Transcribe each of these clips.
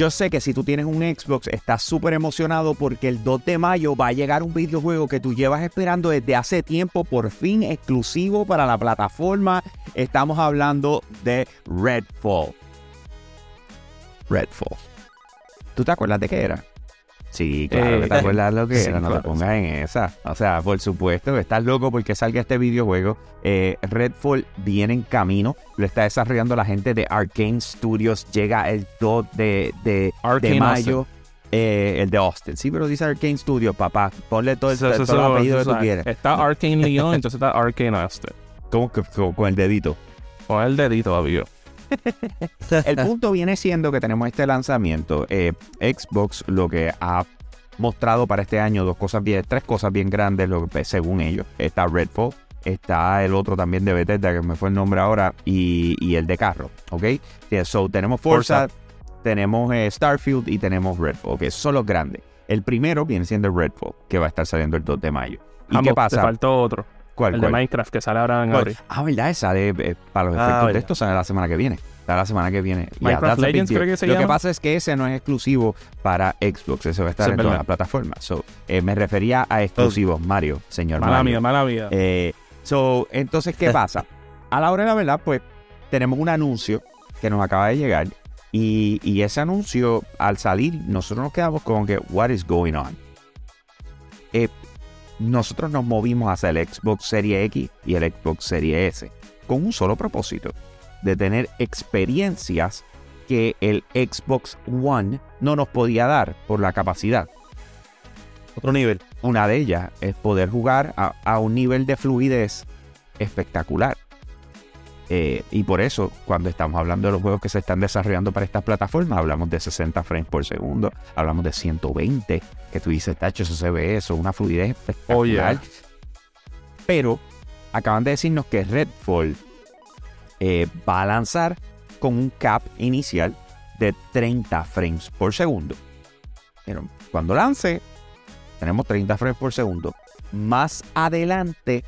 Yo sé que si tú tienes un Xbox, estás súper emocionado porque el 2 de mayo va a llegar un videojuego que tú llevas esperando desde hace tiempo, por fin exclusivo para la plataforma. Estamos hablando de Redfall. Redfall. ¿Tú te acuerdas de qué era? Sí, claro Eh, que te acuerdas lo que sí, era, no claro, te pongas en esa. O sea, por supuesto, estás loco porque salga este videojuego. Eh, Redfall viene en camino, lo está desarrollando la gente de Arkane Studios, llega el 2 de, de, Arkane de mayo. eh, el de Austin, sí, pero dice Arkane Studios, papá. Ponle todo el, todo el apellido que tú quieres. Está Arcane Leon, entonces está Arcane Austin. ¿Cómo que con, el dedito? Con el dedito, obvio. El punto viene siendo que tenemos este lanzamiento. Eh, Xbox lo que ha mostrado para este año dos cosas bien, tres cosas bien grandes, lo que, según ellos. Está Redfall, está el otro también de Bethesda, que me fue el nombre ahora, y, y el de carro, ¿ok? Yeah, so, tenemos Forza, tenemos eh, Starfield y tenemos Redfall, que son los grandes. El primero viene siendo Redfall, que va a estar saliendo el 2 de mayo. ¿Y Vamos, qué Te pasa? faltó otro. ¿Cuál, el de? Minecraft que sale ahora en ¿Cuál? abril. Ah, ¿verdad? Esa de, eh, para los Ah, efectos de verdad. esto sale la semana que viene. Sale la semana que viene. Yeah, Minecraft that's a big Legends, deal. creo que se Lo que llama. pasa es que ese no es exclusivo para Xbox. Ese va a estar Sí, en todas verdad. las plataformas. So, eh, me refería a exclusivos, Mario, señor Mala Mario. mía, mala mía. Eh, so, entonces, ¿qué pasa? A la hora de la verdad, pues, tenemos un anuncio que nos acaba de llegar. Y, y ese anuncio, al salir, nosotros nos quedamos con que, what is going on? Eh, nosotros nos movimos hacia el Xbox Series X y el Xbox Series S con un solo propósito, de tener experiencias que el Xbox One no nos podía dar por la capacidad. Otro nivel. Una de ellas es poder jugar a, a un nivel de fluidez espectacular. Eh, y por eso, cuando estamos hablando de los juegos que se están desarrollando para estas plataformas, hablamos de 60 frames por segundo, hablamos de 120, que tú dices, tacho, eso se ve eso, una fluidez espectacular. Oh, yeah. Pero acaban de decirnos que Redfall eh, va a lanzar con un cap inicial de 30 frames por segundo. Pero cuando lance, tenemos 30 frames por segundo. Más adelante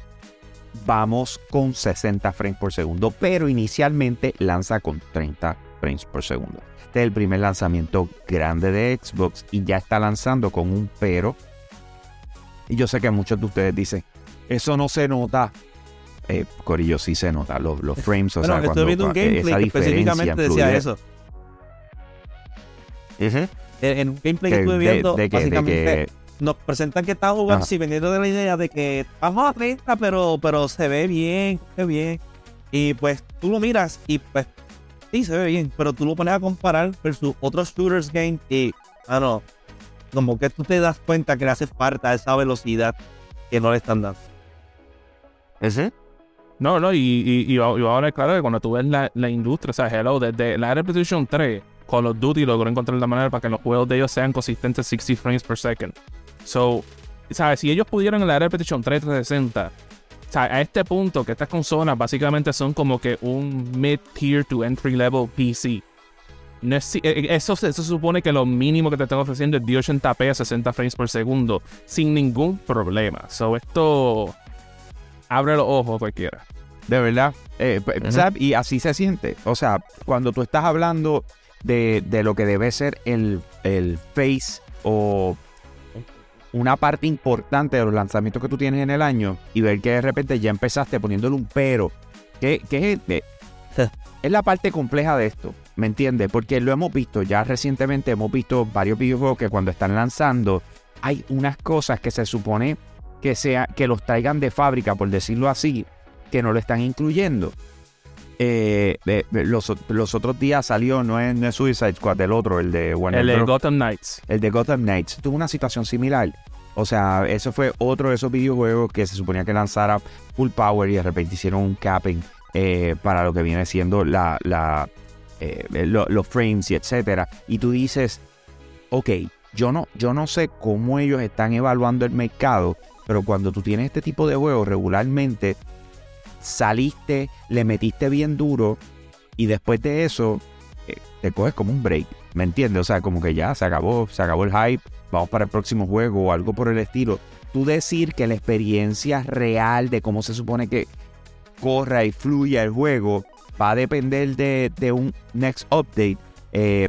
vamos con 60 frames por segundo, pero inicialmente lanza con 30 frames por segundo. Este es el primer lanzamiento grande de Xbox y ya está lanzando con un pero. Y yo sé que muchos de ustedes dicen, eso no se nota. Eh, Corillo, sí se nota, los, los frames, o bueno, sea, estoy cuando viendo un esa gameplay que diferencia específicamente en decía eso. En, un gameplay Que- que estuve de- viendo, de de básicamente que- nos presentan que está jugando Ajá. así, vendiendo de la idea de que vamos a 30, pero, pero se ve bien, se ve bien. Y pues tú lo miras y pues sí, se ve bien, pero tú lo pones a comparar versus otros shooters game y, ah, no, como que tú te das cuenta que le hace falta esa velocidad que no le están dando. No, no, y, y, y, y ahora claro que cuando tú ves la, la industria, o sea, hello, desde la Era PlayStation 3, Call of Duty logró encontrar la manera para que los juegos de ellos sean consistentes 60 frames per second. So, ¿sabes? Si ellos pudieran en la Era PlayStation 3 360, o sea, a este punto que estas consolas básicamente son como que un mid-tier to entry-level PC. No es- eh, eso, se- eso supone que lo mínimo que te están ofreciendo es de 80p a 60 frames por segundo, sin ningún problema. So, esto abre los ojos a cualquiera. De verdad. Eh. Y así se siente. O sea, cuando tú estás hablando de, de lo que debe ser el, el face o una parte importante de los lanzamientos que tú tienes en el año y ver que de repente ya empezaste poniéndole un pero, que, que es, eh, es la parte compleja de esto, ¿me entiendes? Porque lo hemos visto ya recientemente, hemos visto varios videojuegos que cuando están lanzando hay unas cosas que se supone que, sea, que los traigan de fábrica, por decirlo así, que no lo están incluyendo. Eh, los, los otros días salió, no es, no es Suicide Squad, el otro, el de Warner El de Bros. Gotham Knights. El de Gotham Knights tuvo una situación similar. O sea, eso fue otro de esos videojuegos que se suponía que lanzara full power y de repente hicieron un capping eh, para lo que viene siendo la, la, eh, lo- los frames y etcétera. Y tú dices, ok, yo no, yo no sé cómo ellos están evaluando el mercado, pero cuando tú tienes este tipo de juegos regularmente saliste, le metiste bien duro y después de eso eh, te coges como un break, ¿me entiendes? O sea, como que ya se acabó, se acabó el hype, vamos para el próximo juego o algo por el estilo. Tú decir que la experiencia real de cómo se supone que corra y fluya el juego va a depender de, de un next update. eh,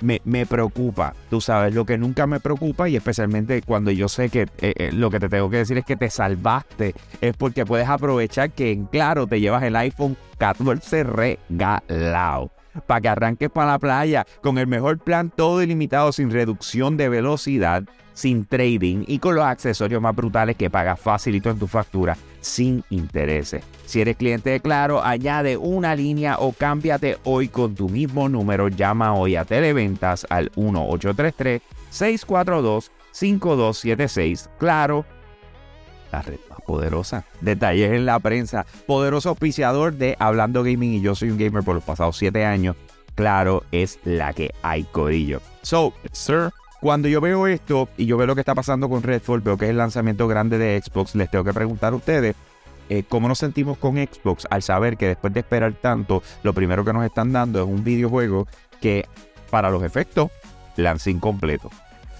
me, me preocupa. Tú sabes, lo que nunca me preocupa y especialmente cuando yo sé que eh, eh, lo que te tengo que decir es que te salvaste, es porque puedes aprovechar que en claro te llevas el iPhone 14 regalado para que arranques para la playa con el mejor plan todo ilimitado sin reducción de velocidad, sin trading y con los accesorios más brutales que pagas facilito en tu factura sin intereses. Si eres cliente de Claro, añade una línea o cámbiate hoy con tu mismo número. Llama hoy a Televentas al 1833-642-5276. Claro, la red más poderosa. Detalles en la prensa. Poderoso auspiciador de Hablando Gaming y yo soy un gamer por los pasados 7 años. Claro, es la que hay, Corillo. So, sir, cuando yo veo esto y yo veo lo que está pasando con Redfall, veo que es el lanzamiento grande de Xbox, les tengo que preguntar a ustedes. Eh, ¿Cómo nos sentimos con Xbox al saber que después de esperar tanto, lo primero que nos están dando es un videojuego que para los efectos lanza incompleto?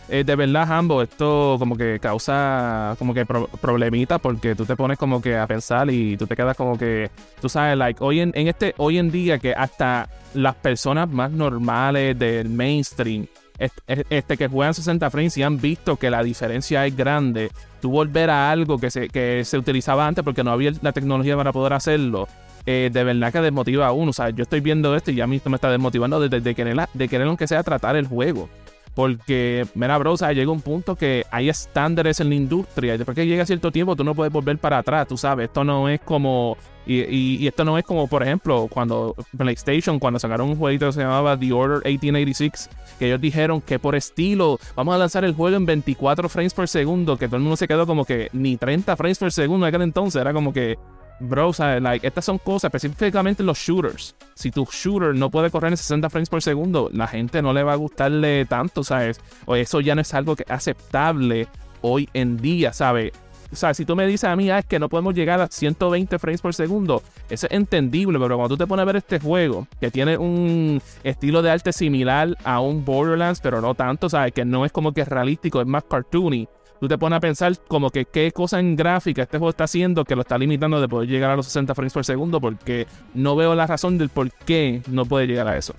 Eh, de verdad, ambos, esto como que causa como que pro problemitas porque tú te pones como que a pensar y tú te quedas como que, tú sabes, like, hoy en este, hoy en día que hasta las personas más normales del mainstream este, que juegan 60 frames y han visto que la diferencia es grande, tú volver a algo que se, que se utilizaba antes porque no había la tecnología para poder hacerlo, eh, de verdad que desmotiva a uno. O sea, yo estoy viendo esto y ya a mí esto me está desmotivando de, de, querer, de querer aunque sea tratar el juego. Porque, mira, bro, llega un punto que hay estándares en la industria y después que llega cierto tiempo tú no puedes volver para atrás, tú sabes. Esto no es como. Y, y, esto no es como, por ejemplo, cuando PlayStation, cuando sacaron un jueguito que se llamaba The Order 1886, que ellos dijeron que por estilo vamos a lanzar el juego en 24 frames por segundo, que todo el mundo se quedó como que ni 30 frames por segundo en aquel entonces, era como que bro, ¿sabes? Like, estas son cosas, específicamente los shooters. Si tu shooter no puede correr en 60 frames por segundo, la gente no le va a gustarle tanto, ¿sabes? O eso ya no es algo que aceptable hoy en día, ¿sabes? O sea, si tú me dices a mí, ah, es que no podemos llegar a 120 frames por segundo, eso es entendible, pero cuando tú te pones a ver este juego, que tiene un estilo de arte similar a un Borderlands, pero no tanto, ¿sabes? Que no es como que realístico, es más cartoony tú te pones a pensar como que qué cosa en gráfica este juego está haciendo que lo está limitando de poder llegar a los 60 frames por segundo porque no veo la razón del por qué no puede llegar a eso.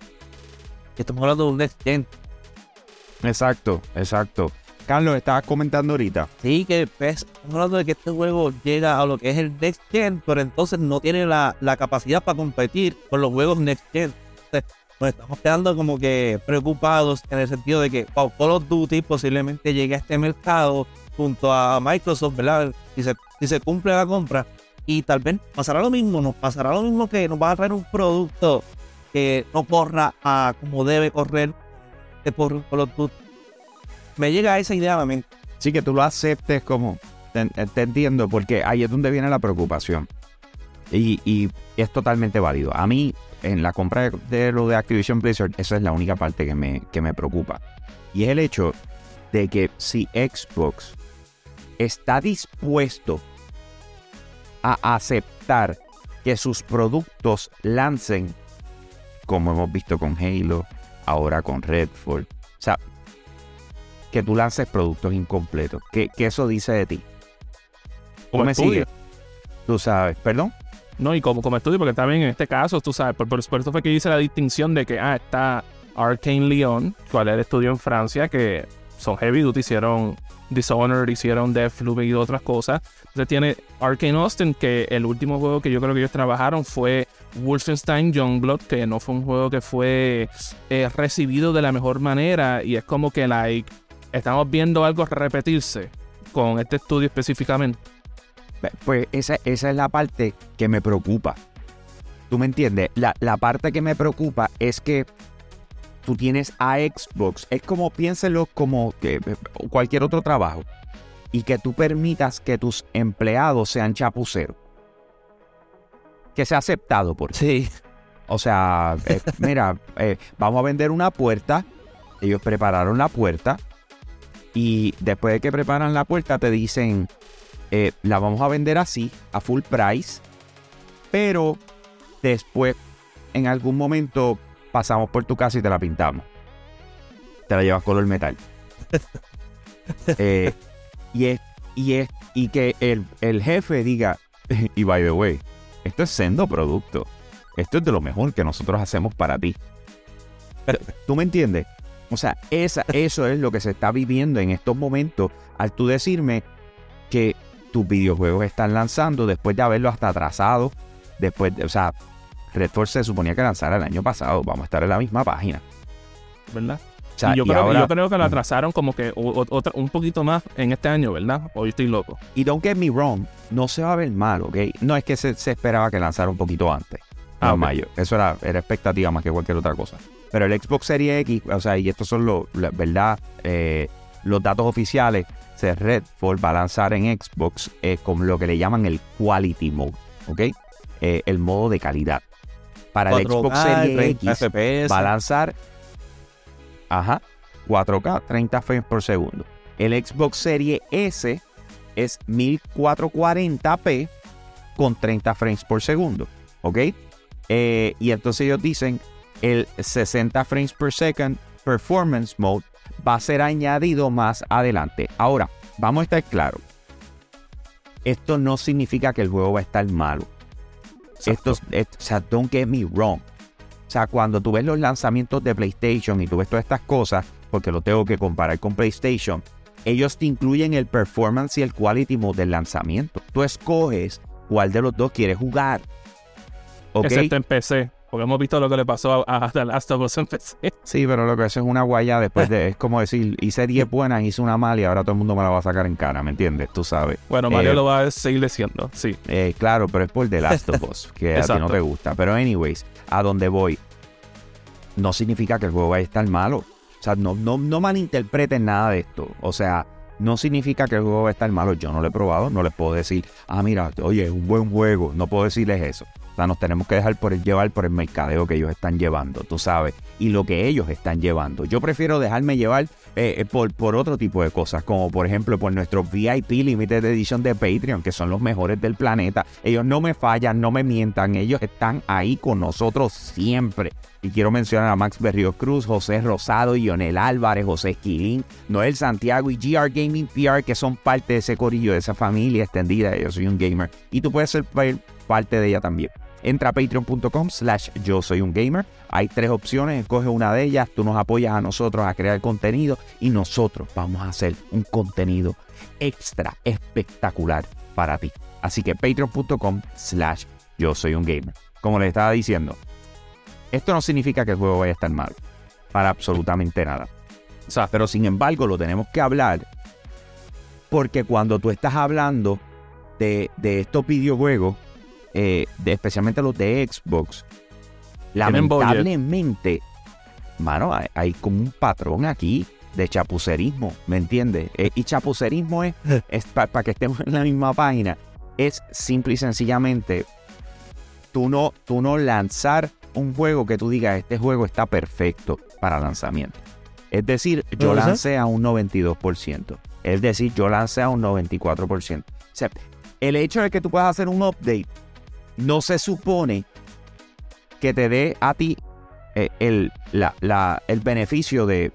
Estamos hablando de un next gen. Exacto, exacto. Carlos, estabas comentando ahorita. Sí, que pues, estamos hablando de que este juego llega a lo que es el next gen, pero entonces no tiene la, capacidad para competir con los juegos next gen. Nos estamos quedando como que preocupados en el sentido de que Call of Duty posiblemente llegue a este mercado junto a Microsoft, ¿verdad? Si se, cumple la compra. Y tal vez pasará lo mismo, nos pasará lo mismo que nos va a traer un producto que no corra a como debe correr de por Call of Duty. Me llega esa idea a la mente. Sí, que tú lo aceptes como. Te, te entiendo, porque ahí es donde viene la preocupación. Y, es totalmente válido. A mí, en la compra de, lo de Activision Blizzard, esa es la única parte que me, que me preocupa. Y es el hecho de que si Xbox está dispuesto a aceptar que sus productos lancen, como hemos visto con Halo, ahora con Redfall, o sea, que tú lances productos incompletos. ¿Qué, eso dice de ti? ¿Cómo me sigue? Tú sabes, perdón. No, y como, como estudio, porque también en este caso, tú sabes, por, por, eso fue que hice la distinción de que, ah, está Arcane Lyon, cual es el estudio en Francia, que son heavy duty, hicieron Dishonored, hicieron Deathloop y otras cosas. Entonces tiene Arcane Austin, que el último juego que yo creo que ellos trabajaron fue Wolfenstein Youngblood, que no fue un juego que fue eh, recibido de la mejor manera y es como que, like, estamos viendo algo repetirse con este estudio específicamente. Pues esa, esa es la parte que me preocupa. ¿Tú me entiendes? La, parte que me preocupa es que tú tienes a Xbox. Es como piénselo como que eh, cualquier otro trabajo. Y que tú permitas que tus empleados sean chapuceros. Que sea aceptado por Sí. O sea, eh, mira, eh, vamos a vender una puerta. Ellos prepararon la puerta. Y después de que preparan la puerta, te dicen: eh, la vamos a vender así, a full price, pero después, en algún momento, pasamos por tu casa y te la pintamos. Te la llevas color metal. Eh, y es, y es, y que el, el jefe diga, y by the way, esto es sendo producto. Esto es de lo mejor que nosotros hacemos para ti. ¿Tú me entiendes? O sea, esa, eso es lo que se está viviendo en estos momentos al tú decirme que tus videojuegos están lanzando después de haberlo hasta atrasado. Después, de, o sea, Redfall se suponía que lanzara el año pasado. Vamos a estar en la misma página. ¿Verdad? O sea, y yo, y creo, ahora- yo creo que lo atrasaron como que o- un poquito más en este año, ¿verdad? Yo estoy loco. Y don't get me wrong, no se va a ver mal, ¿ok? No es que se, se esperaba que lanzara un poquito antes. Ah, no, ok. mayo. Eso era, era expectativa más que cualquier otra cosa. Pero el Xbox Series X, o sea, y estos son los, la verdad, eh, los datos oficiales, se Redfall va a lanzar en Xbox eh, con lo que le llaman el Quality Mode, ¿ok? Eh, el modo de calidad. Para el 4K, Xbox Series 30 X FPS. va a lanzar, ajá, 4K, 30 frames por segundo. El Xbox Series S es 1440p con 30 frames por segundo, ¿ok? Eh, y entonces ellos dicen el 60 frames per second performance mode va a ser añadido más adelante. Ahora, vamos a estar claros. Esto no significa que el juego va a estar malo. Esto, es- o sea, don't get me wrong. O sea, cuando tú ves los lanzamientos de PlayStation y tú ves todas estas cosas, porque lo tengo que comparar con PlayStation, ellos te incluyen el performance y el quality mode del lanzamiento. Tú escoges cuál de los dos quieres jugar. ¿Ok? Excepto en PC. Porque hemos visto lo que le pasó a, a The Last of Us en PC. Sí, pero lo que eso es una guaya después de. Es como decir, hice 10 buenas, hice una mala y ahora todo el mundo me la va a sacar en cara, ¿me entiendes? Tú sabes. Bueno, Mario Eh, lo va a seguir diciendo, sí. Eh, claro, pero es por The Last of Us, que a ti no te gusta. Pero, anyways, a donde voy, no significa que el juego vaya a estar malo. O sea, no, no, no malinterpreten nada de esto. O sea, no significa que el juego va a estar malo. Yo no lo he probado, no les puedo decir, ah, mira, oye, es un buen juego. No puedo decirles eso. O sea, nos tenemos que dejar por llevar por el mercadeo que ellos están llevando, tú sabes, y lo que ellos están llevando. Yo prefiero dejarme llevar eh, eh, por, por otro tipo de cosas, como por ejemplo por nuestros VIP Limited Edition de Patreon, que son los mejores del planeta. Ellos no me fallan, no me mientan, ellos están ahí con nosotros siempre. Y quiero mencionar a Max Berrío Cruz, José Rosado, Lionel Álvarez, José Esquilín, Noel Santiago y GR Gaming PR, que son parte de ese corillo, de esa familia extendida. Yo soy un gamer. Y tú puedes ser parte de ella también. Entra a patreon.com slash yo soy un gamer. Hay tres opciones, escoge una de ellas, tú nos apoyas a nosotros a crear contenido y nosotros vamos a hacer un contenido extra espectacular para ti. Así que patreon.com slash yo soy un gamer. Como les estaba diciendo, esto no significa que el juego vaya a estar mal. Para absolutamente nada. O sea, Pero sin embargo lo tenemos que hablar porque cuando tú estás hablando de, de estos videojuegos, eh, de, especialmente los de Xbox, lamentablemente, mano, hay, hay como un patrón aquí de chapucerismo, ¿me entiendes? Eh, y chapucerismo es, es para que estemos en la misma página, es simple y sencillamente tú no, tú no lanzar un juego que tú digas, este juego está perfecto para lanzamiento. Es decir, yo lancé a un 92%. Es decir, yo lancé a un 94%. O sea, el hecho de que tú puedas hacer un update no se supone que te dé a ti eh, el, la- la- el beneficio de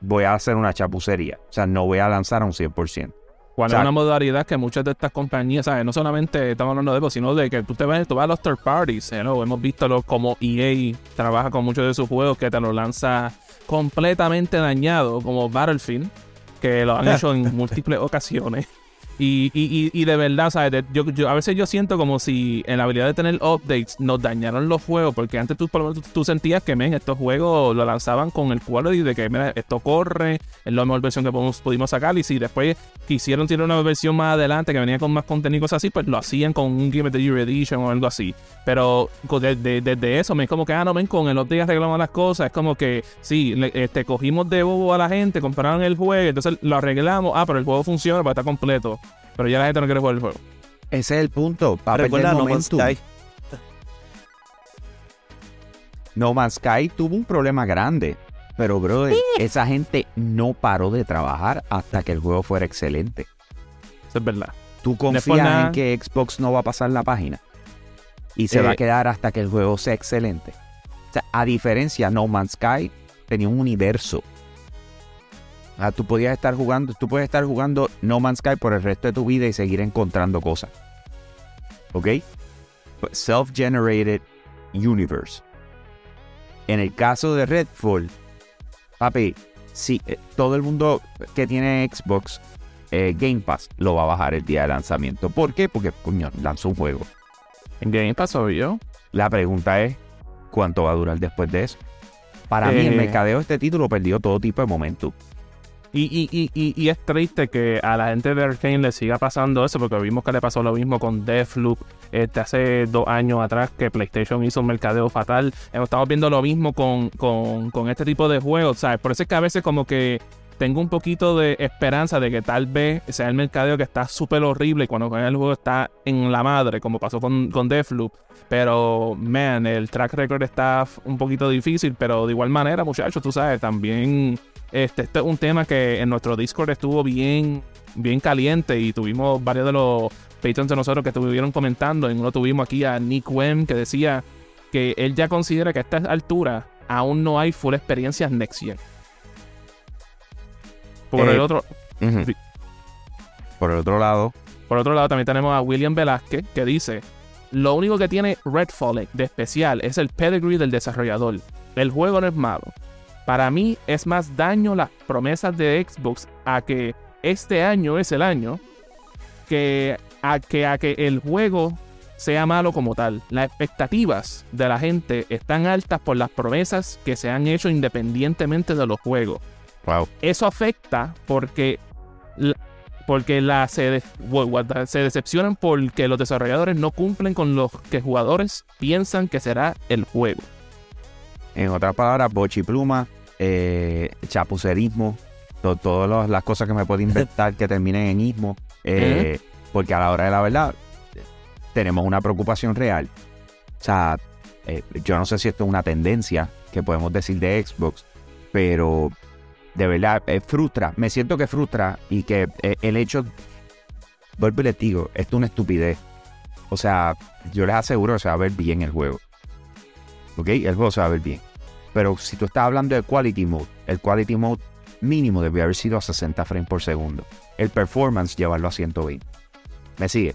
voy a hacer una chapucería. O sea, no voy a lanzar a un 100%. cuando o sea, es una modalidad que muchas de estas compañías, ¿sabes? No solamente estamos hablando de eso, sino de que tú te ves, tú vas a los third parties. ¿no? Hemos visto lo, como EA trabaja con muchos de sus juegos que te lo lanza completamente dañado, como Battlefield, que lo han hecho en múltiples ocasiones. Y, y, y, de verdad, ¿sabes? Yo, yo- a veces yo siento como si en la habilidad de tener updates nos dañaron los juegos, porque antes tú, por lo menos, tú, sentías que, men, estos juegos lo lanzaban con el quality de que, mira, esto corre, es la mejor versión que podemos- pudimos sacar, y si después quisieron tener una versión más adelante que venía con más contenido así, pues lo hacían con un Game of the Year Edition o algo así. Pero co- de- de- desde eso, me es como que, ah, no, ven, con el update arreglamos las cosas. Es como que, sí, le- este, cogimos de bobo a la gente, compraron el juego, entonces lo arreglamos, ah, pero el juego funciona, pues está completo. Pero ya la gente no quiere jugar el juego. Ese es el punto. Para perder Recuerda No Man's. Sky. No Man's Sky tuvo un problema grande. Pero, brother, esa gente no paró de trabajar hasta que el juego fuera excelente. Eso es verdad. ¿Tú confías nada. en que Xbox no va a pasar la página? Y se Eh, va a quedar hasta que el juego sea excelente. O sea, a diferencia, No Man's Sky tenía un universo. Tú podías estar jugando, tú puedes estar jugando No Man's Sky por el resto de tu vida y seguir encontrando cosas. ¿Ok? Self-generated universe. En el caso de Redfall, papi, si eh, todo el mundo que tiene Xbox eh, Game Pass lo va a bajar el día de lanzamiento. ¿Por qué? Porque, coño, lanzó un juego. En Game Pass yo. La pregunta es, ¿cuánto va a durar después de eso? Para mí, el Eh. mercadeo de este título perdió todo tipo de momentum. Y, y, y, y, y es triste que a la gente de Arkane le siga pasando eso, porque vimos que le pasó lo mismo con Deathloop este, hace dos años atrás, que PlayStation hizo un mercadeo fatal. Estamos viendo lo mismo con, con, con este tipo de juegos, ¿sabes? Por eso es que a veces como que tengo un poquito de esperanza de que tal vez sea el mercadeo que está súper horrible cuando el juego está en la madre, como pasó con, con Deathloop. Pero, man, el track record está un poquito difícil, pero de igual manera, muchachos, tú sabes, también este, este es un tema que en nuestro Discord estuvo bien, bien caliente y tuvimos varios de los patrons de nosotros que estuvieron comentando. En uno tuvimos aquí a Nick Wem que decía que él ya considera que a esta altura aún no hay full experiencias Next Gen. Por Eh, el otro, Ujú. Sí. Por el otro lado, por otro lado, también tenemos a William Velázquez que dice: Lo único que tiene Redfall de especial es el pedigree del desarrollador. El juego no es malo. Para mí es más daño las promesas de Xbox a que este año es el año que a que, a que el juego sea malo como tal. Las expectativas de la gente están altas por las promesas que se han hecho independientemente de los juegos wow. eso afecta porque porque la, se, de- se decepcionan porque los desarrolladores no cumplen con lo que jugadores piensan que será el juego. En otras palabras, bochipluma, eh, chapucerismo, to- todas las- las cosas que me puedo inventar que terminen en ismo. eh, Porque a la hora de la verdad, tenemos una preocupación real. O sea, eh, yo no sé si esto es una tendencia que podemos decir de Xbox, pero de verdad eh, frustra. Me siento que frustra y que eh, el hecho. Vuelvo y les digo, esto es una estupidez. O sea, yo les aseguro que se va a ver bien el juego. ¿Ok? El juego se va a ver bien. Pero si tú estás hablando de quality mode, el quality mode mínimo debe haber sido a 60 frames por segundo. El performance llevarlo a 120. ¿Me sigue?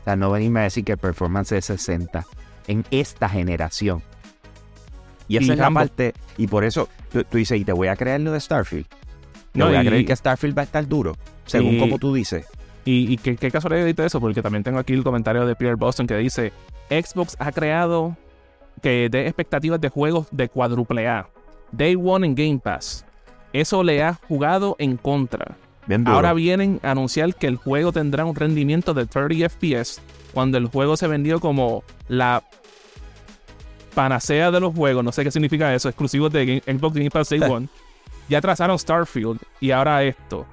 O sea, no venirme a decir que el performance es 60 en esta generación. Y esa Y es la parte. Y por eso tú, tú dices, y te voy a creer lo de Starfield. No, voy a creer que Starfield va a estar duro, según y- como tú dices. Y, y qué, qué casualidad de eso, porque también tengo aquí el comentario de Pierre Boston que dice: Xbox ha creado que dé expectativas de juegos de cuádruple A. Day One en Game Pass. Eso le ha jugado en contra. Bien. Ahora vienen a anunciar que el juego tendrá un rendimiento de 30 FPS cuando el juego se vendió como la panacea de los juegos. No sé qué significa eso, exclusivos de Game- Xbox Game Pass Day One. Ya trazaron Starfield y ahora esto.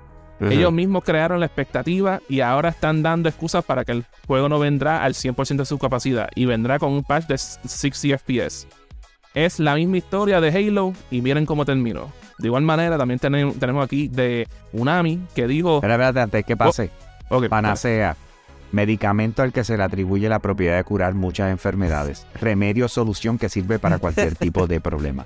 Ellos mismos crearon la expectativa y ahora están dando excusas para que el juego no vendrá al 100% de su capacidad y vendrá con un patch de 60 FPS. Es la misma historia de Halo y miren cómo terminó. De igual manera, también tenem- tenemos aquí de Unami que dijo... Espera, espérate, antes que pase. Ok, Panacea. Medicamento al que se le atribuye la propiedad de curar muchas enfermedades. Remedio o solución que sirve para cualquier tipo de problema.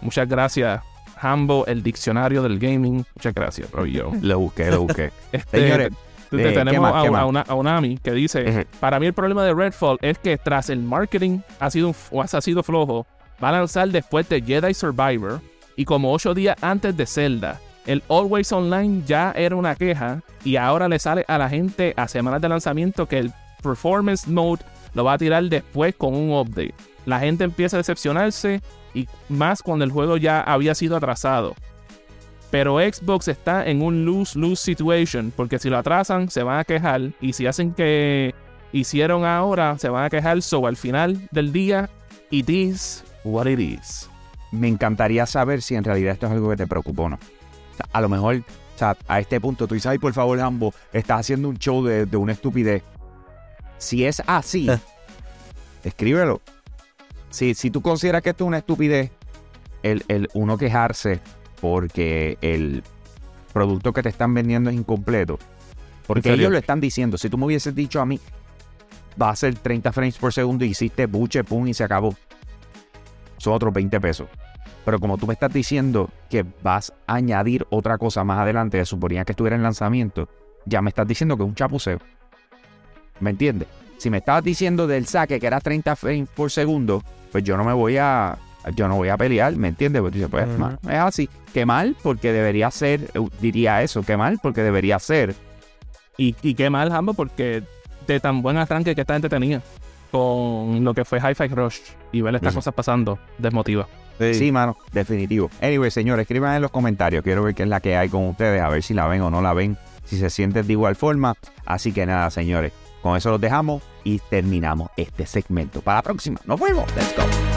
Muchas gracias, Hambo, el diccionario del gaming. Muchas gracias. Yo. Lo busqué, lo busqué. Este, Señores, eh, te- ¿qué tenemos más, a, a una- a Unami que dice. Para mí, el problema de Redfall es que tras el marketing ha sido, un- o ha sido flojo, va a lanzar después de Jedi Survivor y como ocho días antes de Zelda. El Always Online ya era una queja y ahora le sale a la gente a semanas de lanzamiento que el Performance Mode lo va a tirar después con un update. La gente empieza a decepcionarse y más cuando el juego ya había sido atrasado. Pero Xbox está en un lose-lose situation porque si lo atrasan se van a quejar y si hacen que hicieron ahora se van a quejar. So al final del día, it is what it is. Me encantaría saber si en realidad esto es algo que te preocupa o no. O sea, a lo mejor, o sea, a este punto tú dices, ay, por favor, Hambo, estás haciendo un show de, de una estupidez. Si es así, escríbelo. Si, si tú consideras que esto es una estupidez, el, el uno quejarse porque el producto que te están vendiendo es incompleto. Porque ellos lo están diciendo. Si tú me hubieses dicho a mí, va a ser 30 frames por segundo y hiciste buche, pum, y se acabó. Son otros 20 pesos. Pero como tú me estás diciendo que vas a añadir otra cosa más adelante, que suponía que estuviera en lanzamiento, ya me estás diciendo que es un chapuceo. ¿Me entiendes? Si me estabas diciendo del saque que era 30 frames por segundo, pues yo no me voy a. yo no voy a pelear, ¿me entiendes? Pues, dice, pues es así. Qué mal, porque debería ser, eh, diría eso, qué mal, porque debería ser. Y, y qué mal, Hambo, porque de tan buen arranque que esta gente tenía con lo que fue Hi-Fi Rush y ver estas cosas pasando, desmotiva. Sí, mano, definitivo. Anyway, señores, escriban en los comentarios. Quiero ver qué es la que hay con ustedes, a ver si la ven o no la ven, si se sienten de igual forma. Así que nada, señores, con eso los dejamos y terminamos este segmento. Para la próxima, nos vemos. Let's go.